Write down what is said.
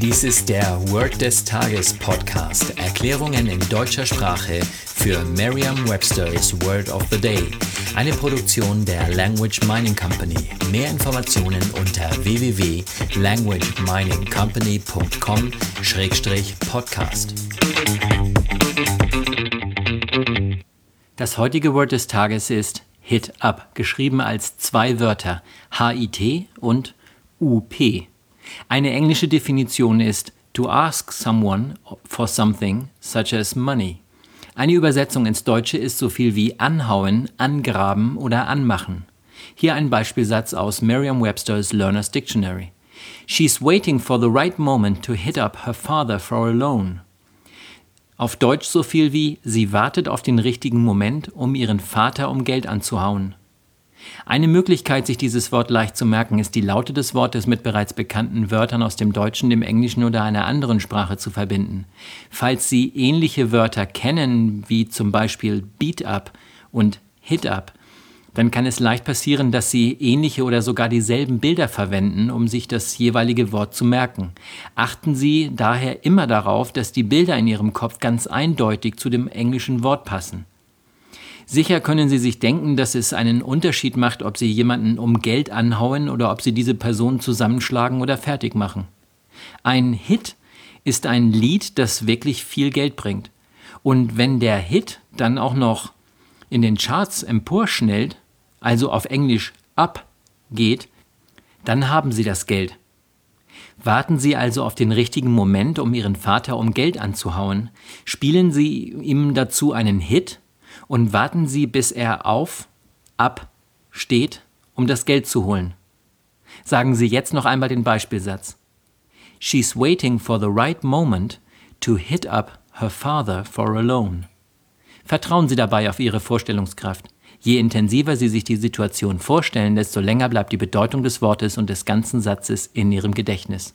Dies ist der Word des Tages Podcast. Erklärungen in deutscher Sprache für Merriam-Webster's Word of the Day. Eine Produktion der Language Mining Company. Mehr Informationen unter www.languageminingcompany.com-podcast. Das heutige Wort des Tages ist Hit Up, geschrieben als zwei Wörter HIT und UP. Eine englische Definition ist to ask someone for something such as money. Eine Übersetzung ins Deutsche ist so viel wie anhauen, angraben oder anmachen. Hier ein Beispielsatz aus Merriam-Webster's Learner's Dictionary. She's waiting for the right moment to hit up her father for a loan. Auf Deutsch so viel wie sie wartet auf den richtigen Moment, um ihren Vater um Geld anzuhauen. Eine Möglichkeit, sich dieses Wort leicht zu merken, ist die Laute des Wortes mit bereits bekannten Wörtern aus dem Deutschen, dem Englischen oder einer anderen Sprache zu verbinden. Falls Sie ähnliche Wörter kennen, wie zum Beispiel Beat Up und Hit Up, dann kann es leicht passieren, dass Sie ähnliche oder sogar dieselben Bilder verwenden, um sich das jeweilige Wort zu merken. Achten Sie daher immer darauf, dass die Bilder in Ihrem Kopf ganz eindeutig zu dem englischen Wort passen. Sicher können Sie sich denken, dass es einen Unterschied macht, ob Sie jemanden um Geld anhauen oder ob Sie diese Person zusammenschlagen oder fertig machen. Ein Hit ist ein Lied, das wirklich viel Geld bringt. Und wenn der Hit dann auch noch in den Charts emporschnellt, also auf Englisch up geht, dann haben Sie das Geld. Warten Sie also auf den richtigen Moment, um Ihren Vater um Geld anzuhauen. Spielen Sie ihm dazu einen Hit und warten Sie, bis er auf, ab, steht, um das Geld zu holen. Sagen Sie jetzt noch einmal den Beispielsatz. She's waiting for the right moment to hit up her father for a loan. Vertrauen Sie dabei auf Ihre Vorstellungskraft. Je intensiver Sie sich die Situation vorstellen, desto länger bleibt die Bedeutung des Wortes und des ganzen Satzes in Ihrem Gedächtnis.